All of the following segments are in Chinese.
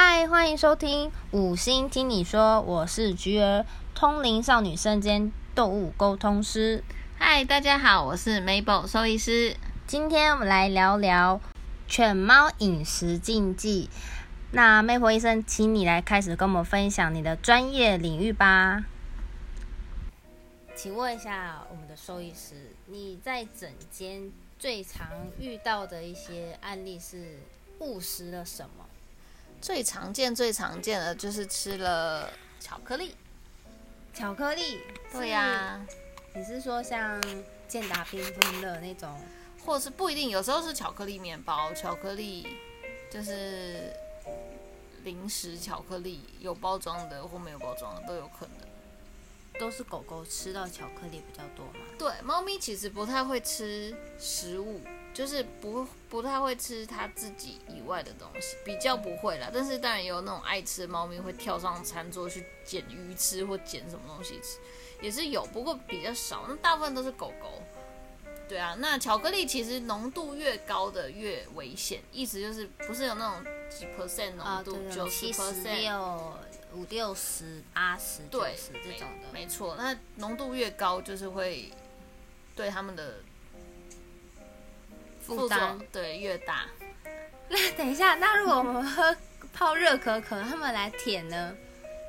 嗨，欢迎收听五星听你说，我是菊儿，通灵少女身兼动物沟通师。嗨，大家好，我是 Mabel 兽医师。今天我们来聊聊犬猫饮食禁忌。那 Mabel 医生，请你来开始跟我们分享你的专业领域吧。请问一下我们的兽医师，你在诊间最常遇到的一些案例是误食了什么？最常见、最常见的就是吃了巧克力。巧克力？对呀、你是说像健达缤纷的那种？或是不一定，有时候是巧克力面包、巧克力就是零食巧克力，有包装的或没有包装的都有可能。都是狗狗吃到巧克力比较多嘛？对，猫咪其实不太会吃食物，就是不不太会吃它自己以外的东西，比较不会啦。但是当然也有那种爱吃的猫咪会跳上餐桌去捡鱼吃或捡什么东西吃，也是有，不过比较少。那大部分都是狗狗。对啊，那巧克力其实浓度越高的越危险，意思就是不是有那种几 percent 啊，浓度，九十七十 percent，六、五六十、八十、九对十这种的。没错，那浓度越高，就是会对他们的作负担。对越大。那等一下，那如果我们喝泡热可可，他们来舔呢？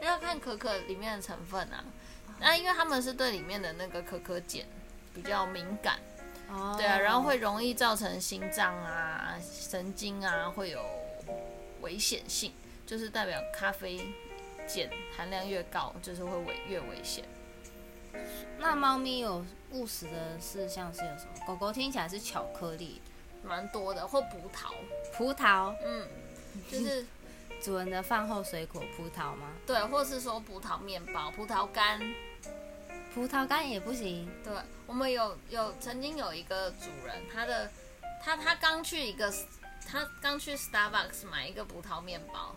要看可可里面的成分啊。那因为他们是对里面的那个可可碱比较敏感，哦 对啊，然后会容易造成心脏啊、神经啊会有危险性，就是代表咖啡碱含量越高，就是会危越危险。那猫咪有误食的事项是有什么？狗狗听起来是巧克力、蛮多的，或葡萄，葡萄，嗯，就是 主人的饭后水果葡萄吗？对，或是说葡萄面包、葡萄干，葡萄干也不行。对，我们有有曾经有一个主人，他的他他刚去一个他刚去 Starbucks 买一个葡萄面包，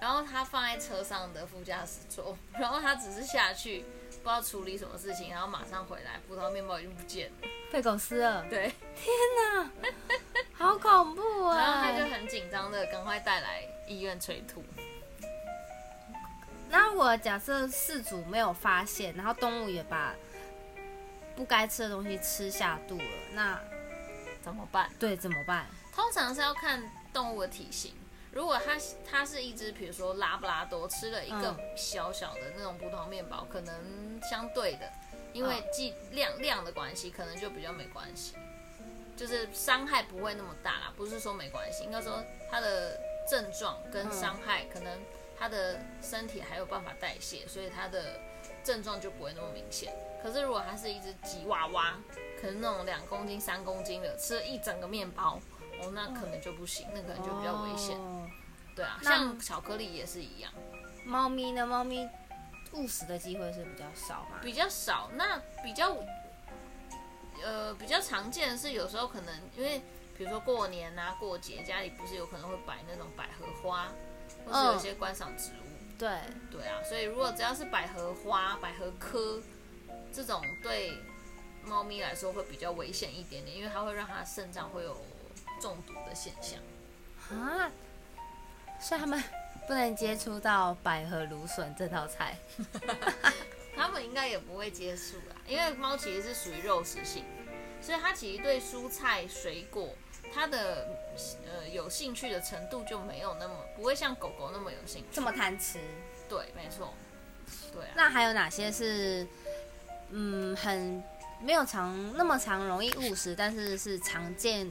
然后他放在车上的副驾驶座，然后他只是下去不知道处理什么事情，然后马上回来，葡萄面包已经不见了。被狗撕了，对，好恐怖啊！然后他就很紧张的赶快带来医院催吐。那我假设事主没有发现，然后动物也把不该吃的东西吃下肚了，那怎么办？对怎么办？通常是要看动物的体型。如果它它是一只，比如说拉布拉多，吃了一个嗯小小的那种葡萄面包，可能相对的，因为剂量量的关系，可能就比较没关系，就是伤害不会那么大啦。不是说没关系，应该说它的症状跟伤害，可能它的身体还有办法代谢，所以它的症状就不会那么明显。可是如果它是一只吉娃娃，可能那种两公斤、三公斤的，吃了一整个面包，哦，那可能就不行，那可能就比较危险。哦对啊，像巧克力也是一样，猫咪呢？猫咪误食的机会是比较少嘛？比较少。那比较呃比较常见的是，有时候可能因为比如说过年啊、过节，家里不是有可能会摆那种百合花，或是有一些观赏植物。对，对啊，所以如果只要是百合花、百合科这种，对猫咪来说会比较危险一点点，因为它会让它肾脏会有中毒的现象。啊，所以他们不能接触到百合芦笋这道菜。他们应该也不会接触啦，因为猫其实是属于肉食性的，所以它其实对蔬菜水果它的呃有兴趣的程度就没有那么不会像狗狗那么有兴趣。这么贪吃？对，没错，对啊。那还有哪些是嗯很没有常那么常容易误食，但是是常见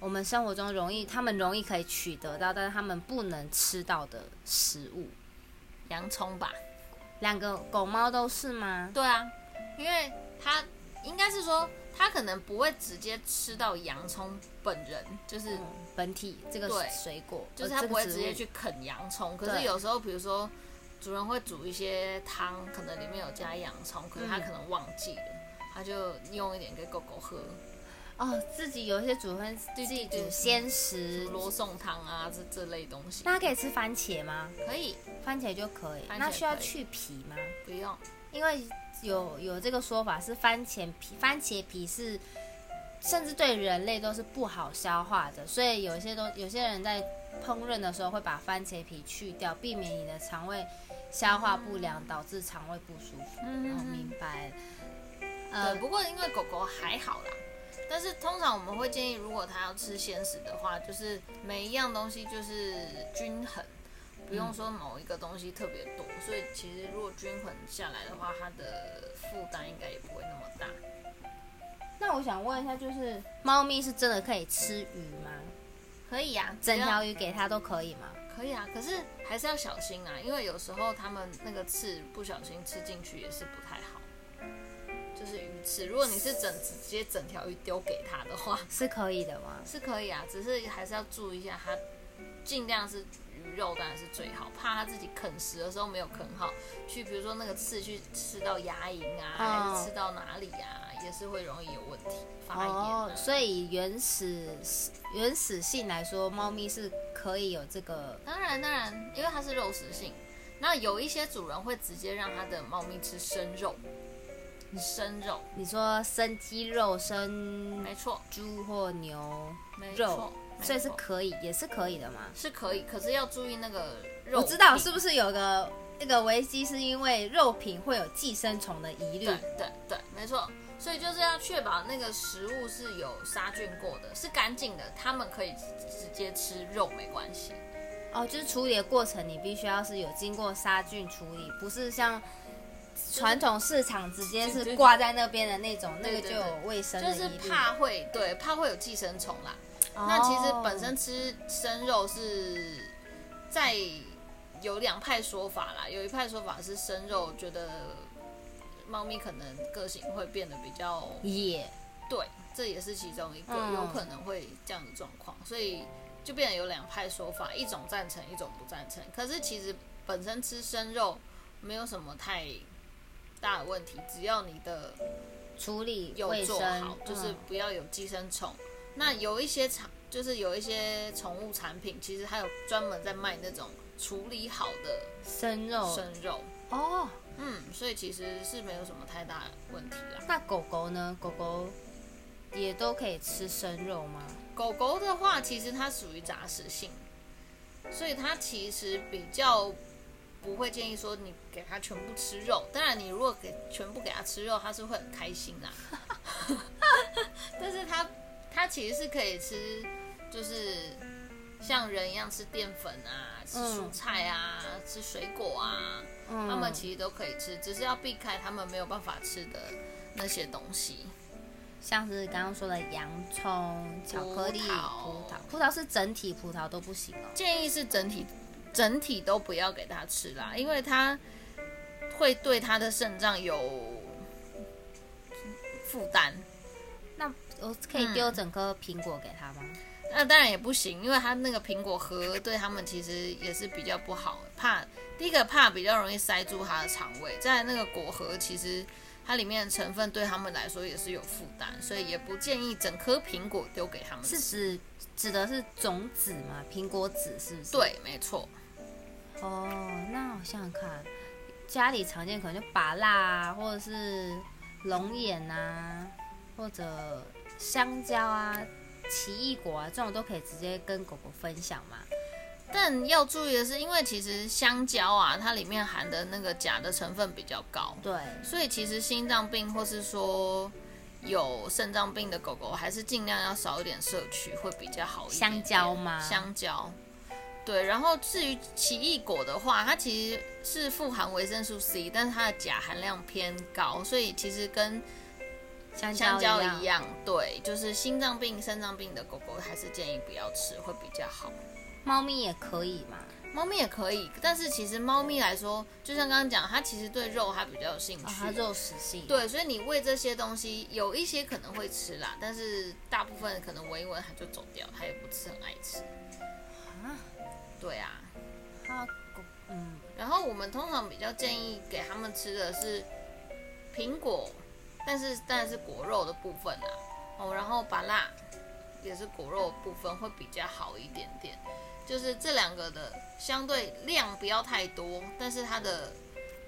我们生活中容易他们容易可以取得到，但是他们不能吃到的食物？洋葱吧，两个狗猫都是吗？对啊，因为它应该是说它可能不会直接吃到洋葱本人，就是、嗯，本体这个对水果，就是它不会直接去啃洋葱，可是有时候比如说主人会煮一些汤，可能里面有加洋葱，可是他嗯。可能忘记了，他就用一点给狗狗喝，哦，自己有一些煮分自己煮鲜食，罗宋汤啊这这类东西那它可以吃番茄吗？可以番茄就可以，那需要去皮吗？不用。因为有有这个说法是番茄皮，番茄皮是甚至对人类都是不好消化的，所以有一些都有些人在烹饪的时候会把番茄皮去掉，避免你的肠胃消化不良，导致肠胃不舒服。嗯哦，明白。对，呃，不过因为狗狗还好啦，但是通常我们会建议，如果它要吃鲜食的话，就是每一样东西就是均衡，不用说某一个东西特别多。所以其实如果均衡下来的话，它的负担应该也不会那么大。那我想问一下，就是猫咪是真的可以吃鱼吗？可以呀、整条鱼给它都可以吗？可以啊，可是还是要小心啊，因为有时候它们那个刺不小心吃进去也是不太好。就是鱼刺，如果你是整直接整条鱼丢给它的话，是可以的吗？是可以啊，只是还是要注意一下，它尽量是鱼肉当然是最好，怕它自己啃食的时候没有啃好，去比如说那个刺去吃到牙龈啊，哦还是吃到哪里啊，也是会容易有问题发炎、啊。哦，所以原始原始性来说，猫咪是可以有这个当然当然，因为它是肉食性，那有一些主人会直接让他的猫咪吃生肉，生肉，你说生鸡肉、生没错，猪或牛没肉错，，所以是可以，也是可以的嘛。是可以，可是要注意那个肉。我知道是不是有个那个危机，是因为肉品会有寄生虫的疑虑对。对对，没错。所以就是要确保那个食物是有杀菌过的，是干净的，他们可以直接吃肉没关系。哦，就是处理的过程，你必须要是有经过杀菌处理，不是像传统市场直接是挂在那边的那种，那个就有卫生就是。怕会对怕会有寄生虫啦。哦那其实本身吃生肉是在有两派说法啦，有一派说法是生肉觉得猫咪可能个性会变得比较野对，这也是其中一个、嗯有可能会这样的状况，所以就变得有两派说法，一种赞成，一种不赞成。可是其实本身吃生肉没有什么太大的问题，只要你的处理有做好，，就是嗯不要有寄生虫。那有一些产，就是有一些宠物产品，其实还有专门在卖那种处理好的生肉生肉。哦。嗯，所以其实是没有什么太大的问题啦。那狗狗呢？狗狗也都可以吃生肉吗？狗狗的话，其实它属于杂食性，所以它其实比较不会建议说你给它全部吃肉。当然，你如果给全部给它吃肉，它是会很开心啦。但是它它其实是可以吃，就是像人一样吃淀粉啊，吃蔬菜啊，吃水果啊，嗯它们其实都可以吃，只是要避开它们没有办法吃的那些东西。像是刚刚说的洋葱、巧克力、葡萄，葡萄是整体葡萄都不行哦。建议是整体整体都不要给它吃啦，因为它会对它的肾脏有负担。那我可以丢整颗苹果给他吗？那当然也不行，因为它那个苹果核对他们其实也是比较不好，怕第一个怕比较容易塞住它的肠胃，在那个果核其实它里面的成分对他们来说也是有负担，所以也不建议整颗苹果丢给他们是吃。指指的是种子吗？苹果籽是不是？。对，没错。哦，那我想想看，家里常见可能就芭辣啊，或者是龙眼啊，或者香蕉啊、奇异果啊，这种都可以直接跟狗狗分享嘛。但要注意的是，因为其实香蕉啊，它里面含的那个钾的成分比较高，对，所以其实心脏病或是说有肾脏病的狗狗，还是尽量要少一点摄取会比较好一点点。香蕉吗香蕉。对，然后至于奇异果的话，它其实是富含维生素 C，但是它的钾含量偏高，所以其实跟香香蕉一样。对，就是心脏病、肾脏病的狗狗还是建议不要吃，会比较好。猫咪也可以嘛？猫咪也可以，但是其实猫咪来说，就像刚刚讲，它其实对肉还比较有兴趣。哦，它肉食性。，对，所以你喂这些东西，有一些可能会吃啦，但是大部分可能闻一闻它就走掉，它也不是很爱吃。啊，对啊，然后我们通常比较建议给他们吃的是苹果，但是当然是果肉的部分啊。哦，然后芭辣也是果肉部分会比较好一点点，就是这两个的相对量不要太多，但是它的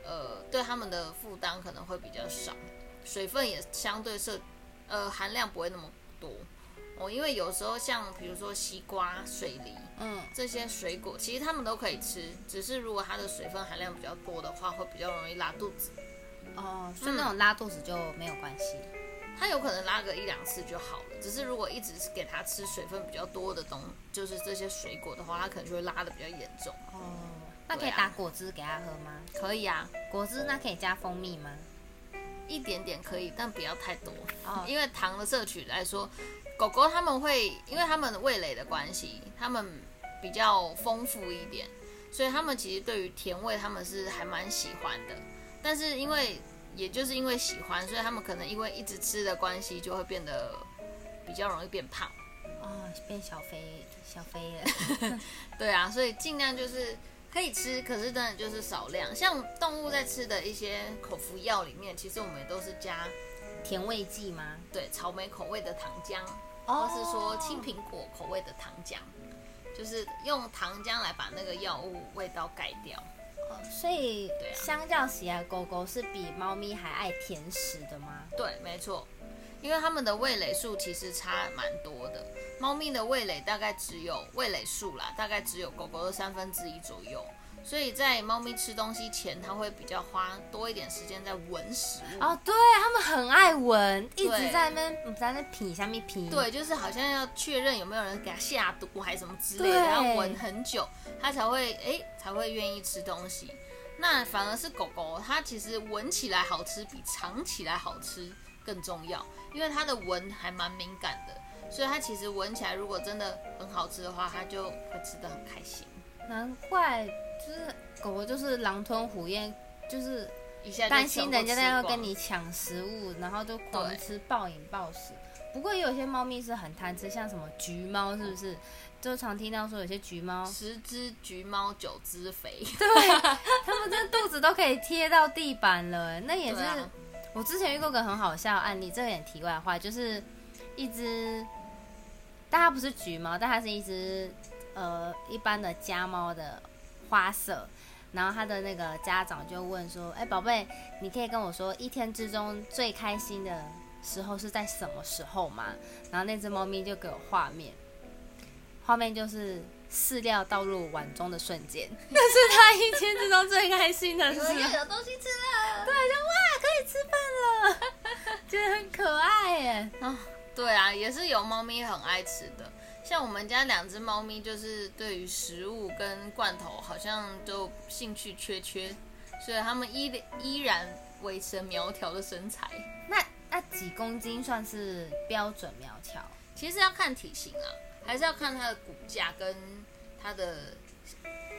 呃对他们的负担可能会比较少，水分也相对摄呃含量不会那么多。哦，因为有时候像比如说西瓜、水梨，嗯，这些水果，其实它们都可以吃，只是如果它的水分含量比较多的话，会比较容易拉肚子。哦，所以那种拉肚子就没有关系。它有可能拉个一两次就好了，只是如果一直是给它吃水分比较多的东，就是这些水果的话，它可能就会拉的比较严重。哦，那可以打果汁给它喝吗？可以啊，果汁那可以加蜂蜜吗？一点点可以，但不要太多，哦因为糖的摄取来说，狗狗它们会因为它们的味蕾的关系，它们比较丰富一点，所以他们其实对于甜味他们是还蛮喜欢的。但是因为也就是因为喜欢，所以他们可能因为一直吃的关系，就会变得比较容易变胖。哦，变小肥小肥了。对啊，所以尽量就是可以吃，可是真的就是少量。像动物在吃的一些口服药里面，其实我们也都是加甜味剂吗？对草莓口味的糖浆。哦或是说青苹果口味的糖浆，就是用糖浆来把那个药物味道盖掉。哦所以对啊相较起来，狗狗是比猫咪还爱甜食的吗？对，没错，因为它们的味蕾数其实差蛮多的。猫咪的味蕾大概只有味蕾数啦，大概只有狗狗的三分之一左右。所以在猫咪吃东西前，它会比较花多一点时间在闻食物。哦，对，它们很爱闻，一直在那在那品下面品。对，就是好像要确认有没有人给它下毒还是什么之类的，对要闻很久，它才会哎才会愿意吃东西。那反而是狗狗，它其实闻起来好吃比尝起来好吃更重要，因为它的闻还蛮敏感的，所以它其实闻起来如果真的很好吃的话，它就会吃得很开心。难怪就是狗狗就是狼吞虎咽，就是一下就担心人家在要跟你抢食物，然后就狂吃暴饮暴食。不过也有些猫咪是很贪吃，像什么橘猫，是不是？就常听到说有些橘猫，十只橘猫九只肥，对它们这肚子都可以贴到地板了。那也是、啊我之前遇过个很好笑的案例，这个点题外话，就是一只，但它不是橘猫，但它是一只呃一般的家猫的花色。然后他的那个家长就问说：“哎，宝贝，你可以跟我说一天之中最开心的时候是在什么时候吗？”然后那只猫咪就给我画面，画面就是饲料倒入碗中的瞬间，那是它一天之中最开心的时候又有东西吃了。对，就哇，可以吃饭了，觉得很可爱耶。啊，对啊，也是有猫咪很爱吃的。像我们家两只猫咪，就是对于食物跟罐头好像都兴趣缺缺，所以它们依依然维持苗条的身材。那那几公斤算是标准苗条？其实要看体型啊，还是要看它的骨架跟它的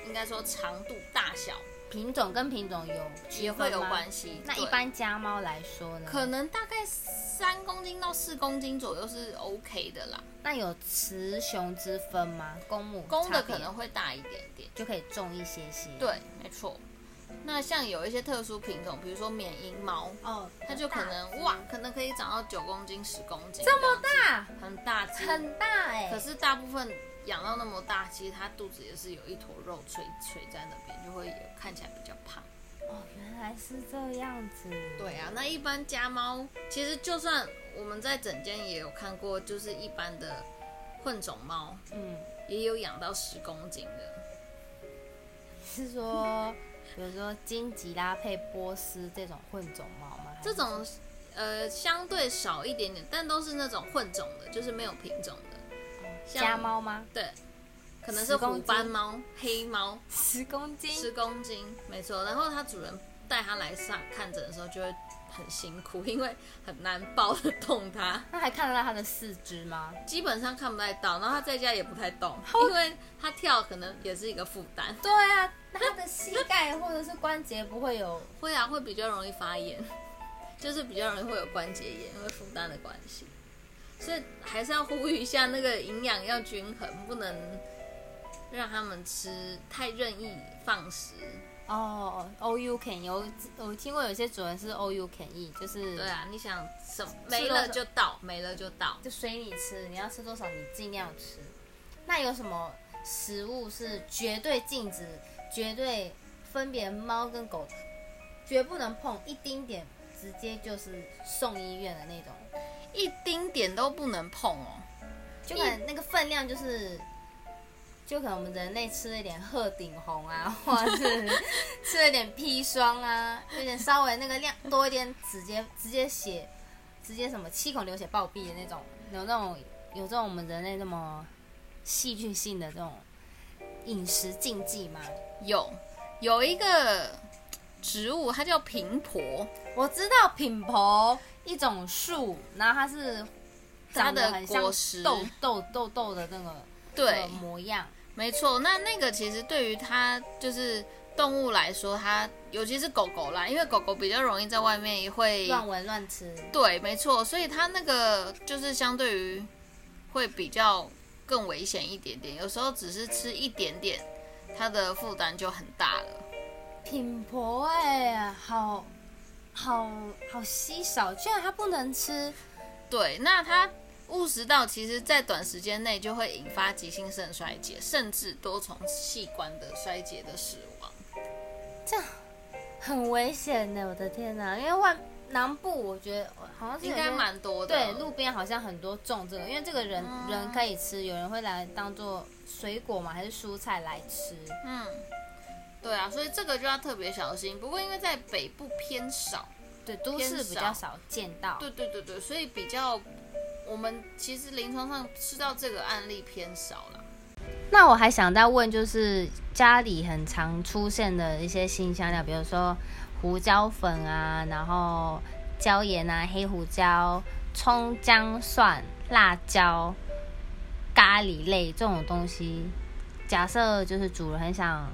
应该说长度大小品种跟品种有也会有关系。那一般家猫来说呢？可能大概三公斤到四公斤左右是 OK 的啦，那有雌雄之分吗？公母公的可能会大一点点。就可以重一些些。对，没错。那像有一些特殊品种，比如说缅因猫，哦，它就可能哇，可能可以长到九公斤、十公斤，这么，大，很大只。很大哎。可是大部分养到那么大，其实它肚子也是有一坨肉垂垂在那边，就会有看起来比较胖。哦，原来是这样子。对啊，那一般家猫，其实就算我们在整间也有看过，就是一般的混种猫，嗯，也有养到十公斤的。是说，比如说金吉拉配波斯这种混种猫吗？这种呃相对少一点点，但都是那种混种的，就是没有品种的。像家猫吗？对，可能是10公虎斑猫、黑猫，十公斤。十公斤，没错。然后它主人带它来上看诊的时候，就会很辛苦，因为很难抱得动它，那还看得到它的四肢吗？基本上看不太到。然后它在家也不太动，因为它跳可能也是一个负担。对啊，那它的膝盖或者是关节不会有 会啊，会比较容易发炎，就是比较容易会有关节炎，因为负担的关系。所以还是要呼吁一下，那个营养要均衡，不能让他们吃太任意放食。哦，all you can 有我听过有些主人是 all you can eat，就是对啊，你想什么没了就倒，没了就倒。就随你吃，你要吃多少你尽量吃。那有什么食物是绝对禁止、绝对分别猫跟狗绝不能碰，一丁点直接就是送医院的那种？一丁点都不能碰哦。就可能那个分量就是就可能我们人类吃了一点鹤顶红啊，或者是吃了一点砒霜啊，有点稍微那个量多一点，直接直接血，直接什么七孔流血暴毙的那种，有那种有这种我们人类那么戏剧性的这种饮食禁忌吗？有有一个植物，它叫平婆，我知道品婆一种树，然后它是它的长得很像果实豆豆豆豆的那个模样。没错，那那个其实对于它就是动物来说，它尤其是狗狗啦，因为狗狗比较容易在外面也会乱闻乱吃，对，没错，所以它那个就是相对于会比较更危险一点点，有时候只是吃一点点，它的负担就很大了。品婆哎、好好好稀少，居然它不能吃。对，那它误食到，其实在短时间内就会引发急性肾衰竭，甚至多重器官的衰竭的死亡。这样很危险的，我的天哪！因为外南部我觉得好像是应该蛮多的。对，路边好像很多种这个，因为这个人、嗯人可以吃，有人会来当做水果嘛，还是蔬菜来吃？嗯，对啊，所以这个就要特别小心。不过因为在北部偏少，对，都市比少较少见到。对对对对，所以比较我们其实临床上吃到这个案例偏少了。那我还想再问，就是家里很常出现的一些新香料，比如说胡椒粉啊，然后椒盐啊、黑胡椒、葱、姜、蒜、辣椒、咖喱类这种东西。假设就是主人很想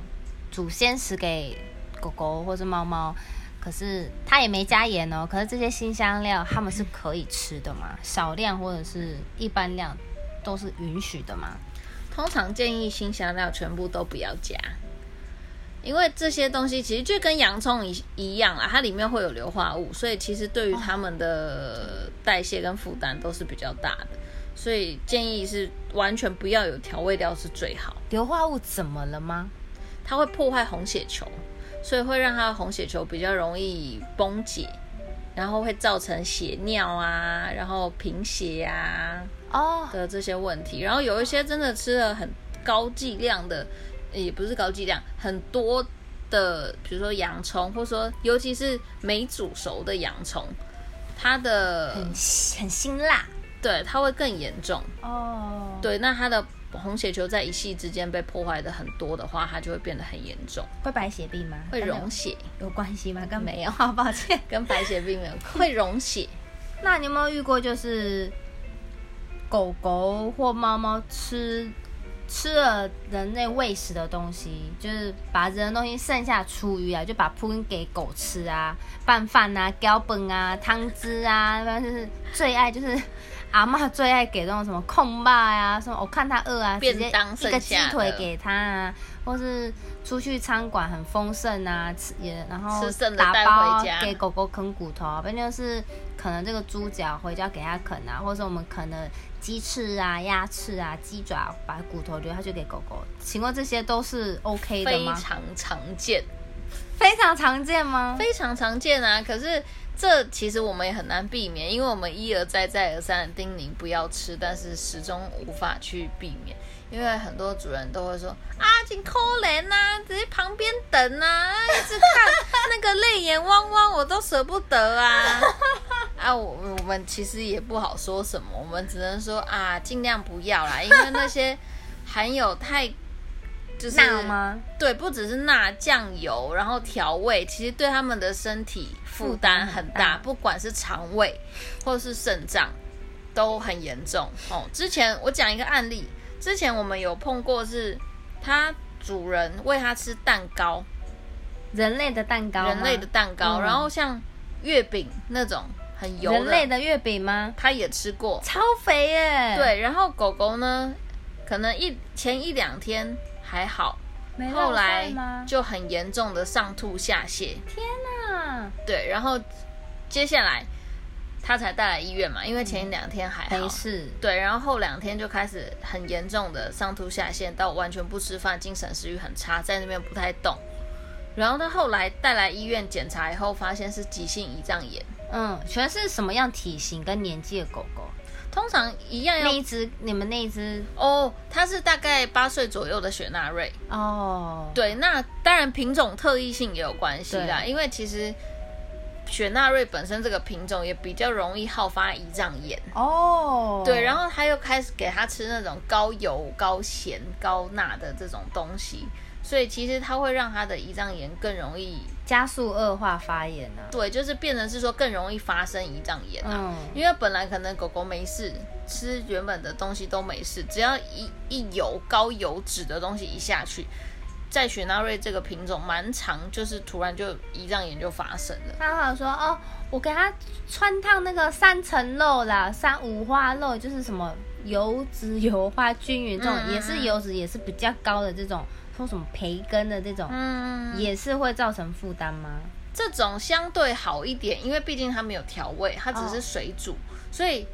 煮鲜食给狗狗或是猫猫，可是它也没加盐哦。可是这些新香料它们是可以吃的吗？少量或者是一般量都是允许的吗？通常建议新香料全部都不要加，因为这些东西其实就跟洋葱一一样啦，它里面会有硫化物，所以其实对于它们的代谢跟负担都是比较大的。所以建议是完全不要有调味料是最好，硫化物怎么了吗？它会破坏红血球，所以会让它的红血球比较容易崩解，然后会造成血尿啊，然后贫血啊，哦，的这些问题，然后有一些真的吃了很高剂量的，也不是高剂量，很多的，比如说洋葱，或者说尤其是没煮熟的洋葱，它的很很辛辣对它会更严重。哦。，对，那它的红血球在一夕之间被破坏的很多的话，它就会变得很严重，会白血病吗？会溶血，有关系吗？跟没有，好抱歉。跟白血病没有，会溶血。那你有没有遇过，就是狗狗或猫猫吃吃了人类喂食的东西，就是把人的东西剩下厨余啊，就把铺给狗吃啊，拌饭啊、胶本啊、汤汁啊，反正就是最爱就是。阿妈最爱给那种什么控霸呀、什么我看他饿啊，直接一个鸡腿给他啊，或是出去餐馆很丰盛啊，吃也然后吃剩打包给狗狗啃骨头，反正就是可能这个猪脚回家给它啃啊，或者是我们啃的鸡翅啊、鸭翅啊、鸡爪，把骨头留下去给狗狗。请问这些都是 OK 的吗？非常常见，非常常见吗？非常常见啊。可是这其实我们也很难避免，因为我们一而再再而三的叮咛不要吃，但是始终无法去避免。因为很多主人都会说啊，请可怜呐，直接旁边等啊，一直看那个泪眼汪汪，我都舍不得啊。啊，我我们其实也不好说什么，我们只能说啊，尽量不要啦，因为那些含有太就是钠吗？对，不只是辣、酱油，然后调味，其实对他们的身体负担很大大，不管是肠胃或是肾脏都很严重哦。之前我讲一个案例，之前我们有碰过是，它主人喂它吃蛋糕，人类的蛋糕，人类的蛋糕，嗯然后像月饼那种很油人类的月饼吗？它也吃过，超肥耶！，对，然后狗狗呢，可能一前一两天还好，没后来？就很严重的上吐下泻，天哪，对，然后接下来他才带来医院嘛，因为前两天还好没，事。对，然后后两天就开始很严重的上吐下泻，到完全不吃饭，精神食欲很差，在那边不太动。然后他后来带来医院检查以后，发现是急性胰脏炎。嗯，全是什么样体型跟年纪的狗狗？通常一样要那一只你们那一只哦，它是大概八岁左右的雪纳瑞。哦，对，那当然品种特异性也有关系啦，对因为其实雪纳瑞本身这个品种也比较容易好发胰脏炎。哦，对，然后他又开始给他吃那种高油、高咸、高钠的这种东西，所以其实它会让他的胰脏炎更容易，加速恶化发炎啊，对，就是变成是说更容易发生胰脏炎啊。嗯，因为本来可能狗狗没事，吃原本的东西都没事，只要一一油高油脂的东西一下去，在雪纳瑞这个品种蛮长，就是突然就胰脏炎就发生了。他好像说哦，我给他穿烫那个三层肉啦，三五花肉就是什么油脂油花均匀这种，也是油脂也是比较高的这种，说什么培根的这种，嗯，也是会造成负担吗？这种相对好一点，因为毕竟它没有调味，它只是哦水煮，所以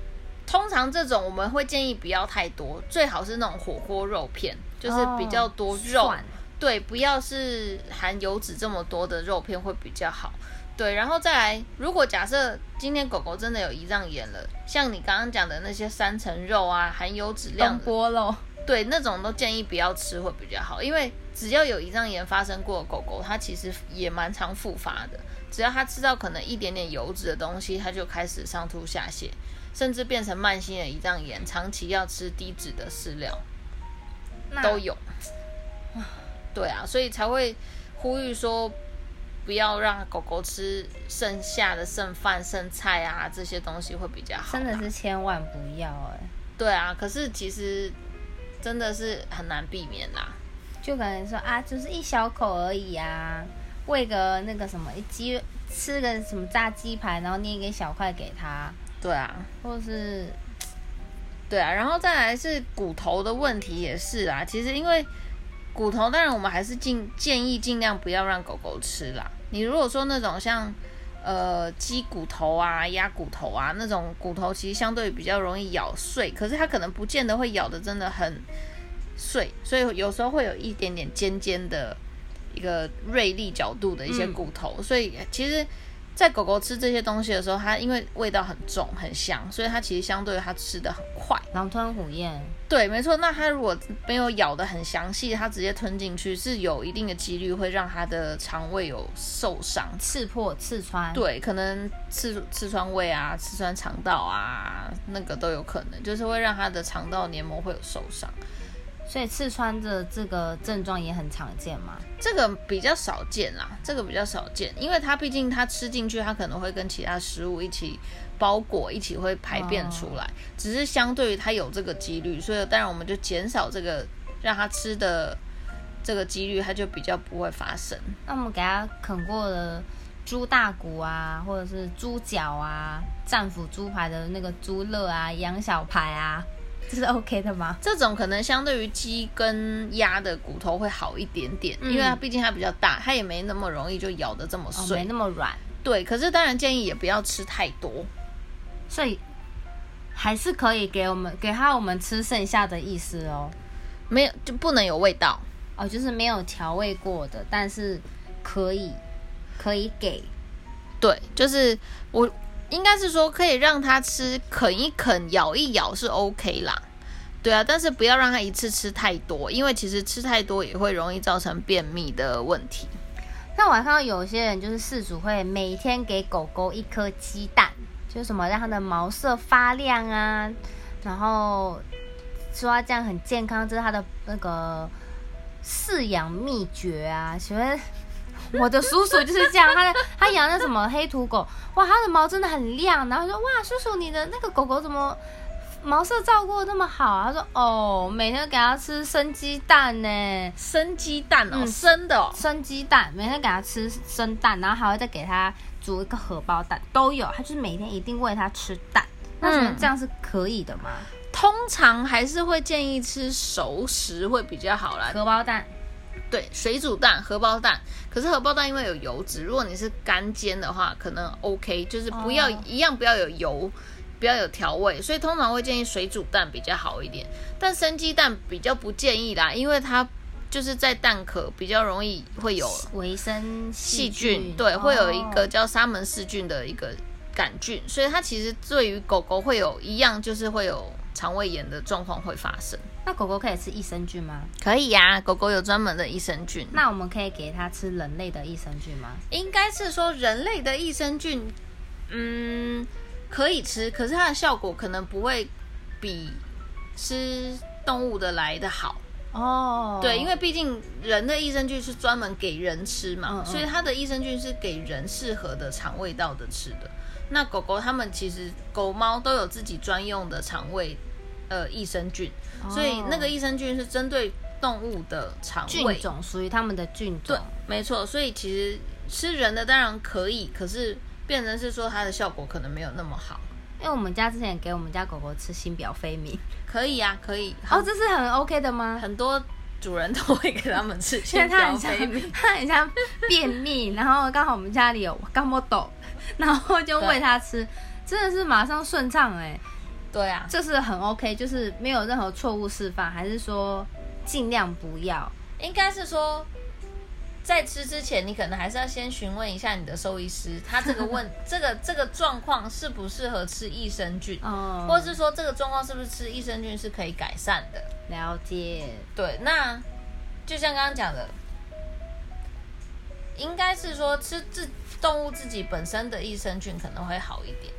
通常这种我们会建议不要太多，最好是那种火锅肉片，就是比较多肉。蒜对，不要是含油脂这么多的肉片会比较好。对，然后再来，如果假设今天狗狗真的有胰脏炎了，像你刚刚讲的那些三层肉啊，含油脂量东坡肉，对那种都建议不要吃会比较好，因为只要有胰脏炎发生过的狗狗，它其实也蛮常复发的。只要它吃到可能一点点油脂的东西，它就开始上吐下泻，甚至变成慢性的胰脏炎，长期要吃低脂的饲料。都有。对啊，所以才会呼吁说，不要让狗狗吃剩下的剩饭、剩菜啊，这些东西会比较好。真的是千万不要哎、对啊，可是其实真的是很难避免啦。就可能说啊，就是一小口而已啊，喂个那个什么鸡，吃个什么炸鸡排，然后捏一个小块给他，对啊，或是对啊，然后再来是骨头的问题也是啊。其实因为骨头，当然我们还是尽建议尽量不要让狗狗吃啦。你如果说那种像呃鸡骨头啊、鸭骨头啊那种骨头，其实相对比较容易咬碎，可是它可能不见得会咬的真的很碎，所以有时候会有一点点尖尖的一个锐利角度的一些骨头，所以其实。在狗狗吃这些东西的时候，它因为味道很重很香，所以它其实相对它吃的很快。狼吞虎咽。对，没错。那它如果没有咬的很详细，它直接吞进去，是有一定的几率会让它的肠胃有受伤。刺破、刺穿，，对，可能刺刺穿胃啊，刺穿肠道啊，那个都有可能，就是会让它的肠道黏膜会有受伤。所以刺穿的这个症状也很常见嘛。这个比较少见啦，这个比较少见，因为它毕竟它吃进去，它可能会跟其他食物一起包裹，一起会排便出来。只是相对于它有这个几率，所以当然我们就减少这个让它吃的这个几率，它就比较不会发生。那我们给它啃过的猪大骨啊，或者是猪脚啊，战斧猪排的那个猪肋啊，羊小排啊，这是 OK 的吗？这种可能相对于鸡跟鸭的骨头会好一点点，嗯因为它毕竟它比较大，它也没那么容易就咬得这么哦，碎。没那么软，对，可是当然建议也不要吃太多。所以还是可以给我们给他我们吃剩下的意思哦。没有就不能有味道。哦，就是没有调味过的，但是可以可以给对，就是我应该是说可以让它吃，啃一啃，咬一咬是 OK 啦。对啊，但是不要让它一次吃太多，因为其实吃太多也会容易造成便秘的问题。那我还看到有些人就是饲主会每天给狗狗一颗鸡蛋，就是什么让它的毛色发亮啊，然后说它这样很健康，这是它的那个饲养秘诀啊。请问我的叔叔就是这样，他的他养那什么黑土狗，哇，它的毛真的很亮，然后说哇，叔叔你的那个狗狗怎么？毛色照顾的那么好啊？他说：“哦，每天给它吃生鸡蛋呢，生鸡蛋哦，嗯生的哦，生鸡蛋，每天给它吃生蛋，然后还会再给它煮一个荷包蛋，都有。他就是每天一定喂它吃蛋。那请问嗯这样是可以的吗？通常还是会建议吃熟食会比较好啦。荷包蛋对，水煮蛋、荷包蛋，可是荷包蛋因为有油脂，如果你是干煎的话，可能 OK，就是不要、哦一样不要有油，不要有调味，所以通常会建议水煮蛋比较好一点。但生鸡蛋比较不建议啦，因为它就是在蛋壳比较容易会有维生细菌，对，会有一个哦叫沙门氏菌的一个杆菌，所以它其实对于狗狗会有一样，就是会有肠胃炎的状况会发生。那狗狗可以吃益生菌吗？可以呀、狗狗有专门的益生菌。那我们可以给它吃人类的益生菌吗？应该是说人类的益生菌，嗯，可以吃，可是它的效果可能不会比吃动物的来的好。哦，对，因为毕竟人的益生菌是专门给人吃嘛，嗯嗯所以它的益生菌是给人适合的肠胃道的吃的。那狗狗它们其实狗猫都有自己专用的肠胃呃益生菌，所以那个益生菌是针对动物的肠胃菌种属于它们的菌对种。，没错。所以其实吃人的当然可以，可是变成是说它的效果可能没有那么好。因为我们家之前给我们家狗狗吃新表飞米，可以呀、可以。哦，这是很 OK 的吗？很多主人都会给他们吃因为它很像。它很像便秘，然后刚好我们家里有干莫豆，然后就喂它吃，真的是马上顺畅哎，对啊，这是很 OK，就是没有任何错误示范，还是说尽量不要？应该是说，在吃之前，你可能还是要先询问一下你的兽医师，他这个问 这个这个状况适不适合吃益生菌，嗯，或是说这个状况是不是吃益生菌是可以改善的。了解，对，那就像刚刚讲的，应该是说吃自动物自己本身的益生菌可能会好一点。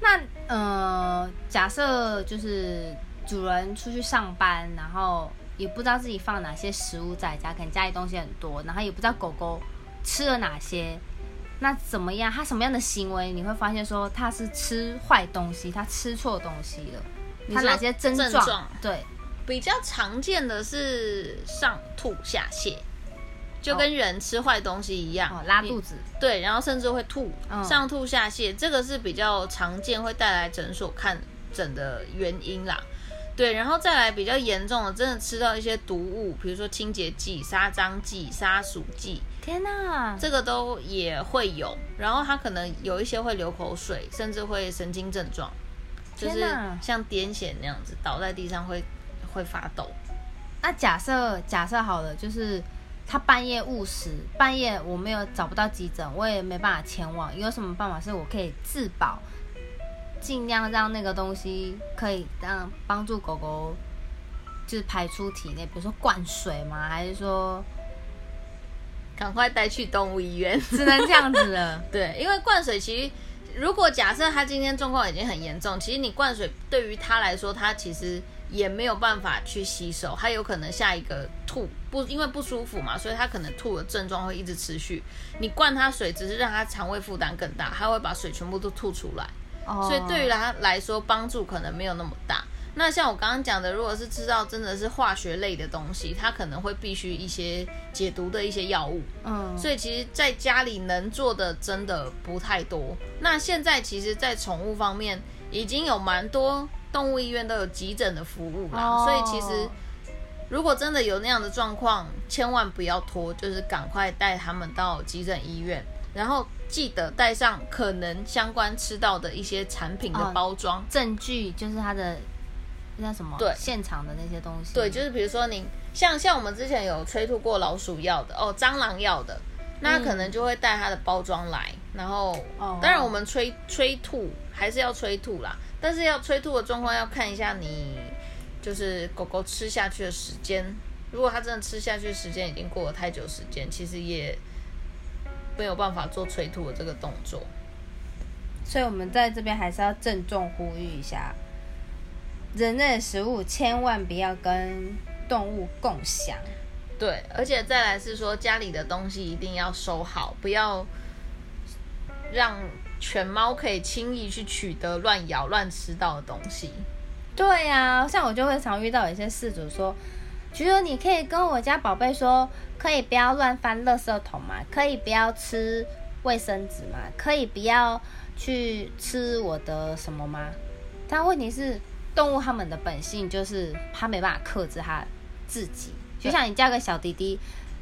那呃，假设就是主人出去上班，然后也不知道自己放哪些食物在家，可能家里东西很多，然后也不知道狗狗吃了哪些，那怎么样？它什么样的行为你会发现说它是吃坏东西，它吃错东西了？它哪些症症状对，比较常见的是上吐下泻，就跟人吃坏东西一样，哦，拉肚子，对，然后甚至会吐，嗯上吐下泻，这个是比较常见会带来诊所看诊的原因啦。对，然后再来比较严重的，真的吃到一些毒物，比如说清洁剂、杀蟑剂、杀鼠剂，天哪！这个都也会有。然后他可能有一些会流口水，甚至会神经症状，就是天哪像癫痫那样子，倒在地上会会发抖。那假设假设好了，就是他半夜误食，半夜我没有找不到急诊，我也没办法前往，有什么办法是我可以自保，尽量让那个东西可以让帮助狗狗就是排出体内，比如说灌水吗？还是说赶快带去动物医院。只能这样子了？对，因为灌水其实，如果假设他今天状况已经很严重，其实你灌水对于他来说，他其实也没有办法去吸收，他有可能下一个吐不，因为不舒服嘛，所以他可能吐的症状会一直持续。你灌他水，只是让他肠胃负担更大，他会把水全部都吐出来，哦所以对于他来说帮助可能没有那么大。那像我刚刚讲的，如果是吃到真的是化学类的东西，它可能会必须一些解毒的一些药物。嗯，所以其实在家里能做的真的不太多。那现在其实，在宠物方面已经有蛮多动物医院都有急诊的服务啦。哦所以其实如果真的有那样的状况，千万不要拖，就是赶快带他们到急诊医院，然后记得带上可能相关吃到的一些产品的哦包装。证据就是它的那叫什么？对现场的那些东西。对，就是比如说您像像我们之前有催吐过老鼠药的哦，蟑螂药的，那可能就会带它的包装来，然后、哦当然我们催催吐还是要催吐啦，但是要催吐的状况要看一下你就是狗狗吃下去的时间，如果它真的吃下去的时间已经过了太久时间，其实也没有办法做催吐的这个动作。所以我们在这边还是要郑重呼吁一下，人类的食物千万不要跟动物共享。对，而且再来是说家里的东西一定要收好，不要让犬猫可以轻易去取得乱咬乱吃到的东西。对呀、像我就会常遇到有一些事主说，觉得你可以跟我家宝贝说，可以不要乱翻垃圾桶嘛，可以不要吃卫生纸嘛，可以不要去吃我的什么吗？但问题是，动物它们的本性就是它没办法克制它自己，就像你家个小弟弟。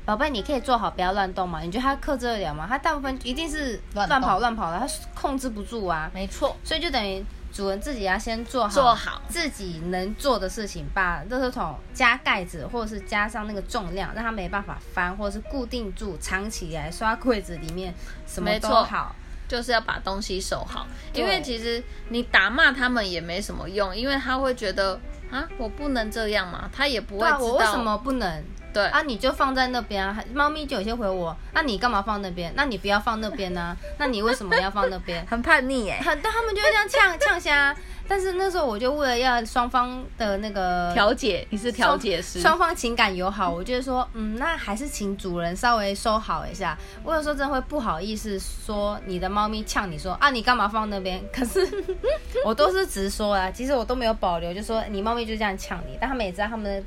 宝贝，你可以做好，不要乱动嘛？你觉得它克制得了吗？它大部分一定是乱乱跑乱跑的，它控制不住啊。没错，所以就等于主人自己要先做好做好自己能做的事情，把热圾桶加盖子，或者是加上那个重量，让它没办法翻，或者是固定住，藏起来，刷柜子里面，什么都好。就是要把东西收好，因为其实你打骂他们也没什么用，因为他会觉得啊，我不能这样嘛，他也不会对啊，知道我为什么不能？对啊，你就放在那边啊。猫咪就有些回我，那你干嘛放那边？那你不要放那边呢、那你为什么要放那边？很叛逆哎，很，但他们就会这样呛呛虾。但是那时候我就为了要双方的那个调解，你是调解师，双方情感友好，我觉得说，嗯，那还是请主人稍微收好一下。我有时候真的会不好意思说你的猫咪呛你说啊，你干嘛放那边？可是 我都是直说啊，其实我都没有保留，就说你猫咪就这样呛你，但他们也知道他们的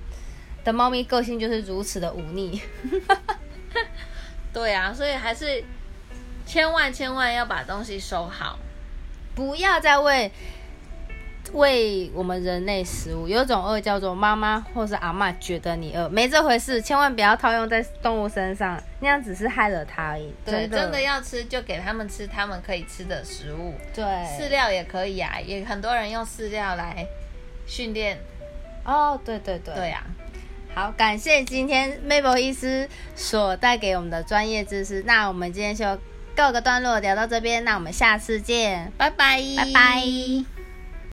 的猫咪个性就是如此的忤逆。对啊，所以还是千万千万要把东西收好。不要再喂喂我们人类食物，有一种饿叫做妈妈或是阿嬷觉得你饿，没这回事，千万不要套用在动物身上，那样只是害了它而已。对，真的要吃就给他们吃他们可以吃的食物，对饲料也可以啊，也很多人用饲料来训练。哦，对对对，对啊，好，感谢今天 Mabel 医师所带给我们的专业知识。那我们今天就告个段落，聊到这边，那我们下次见，拜拜，拜拜。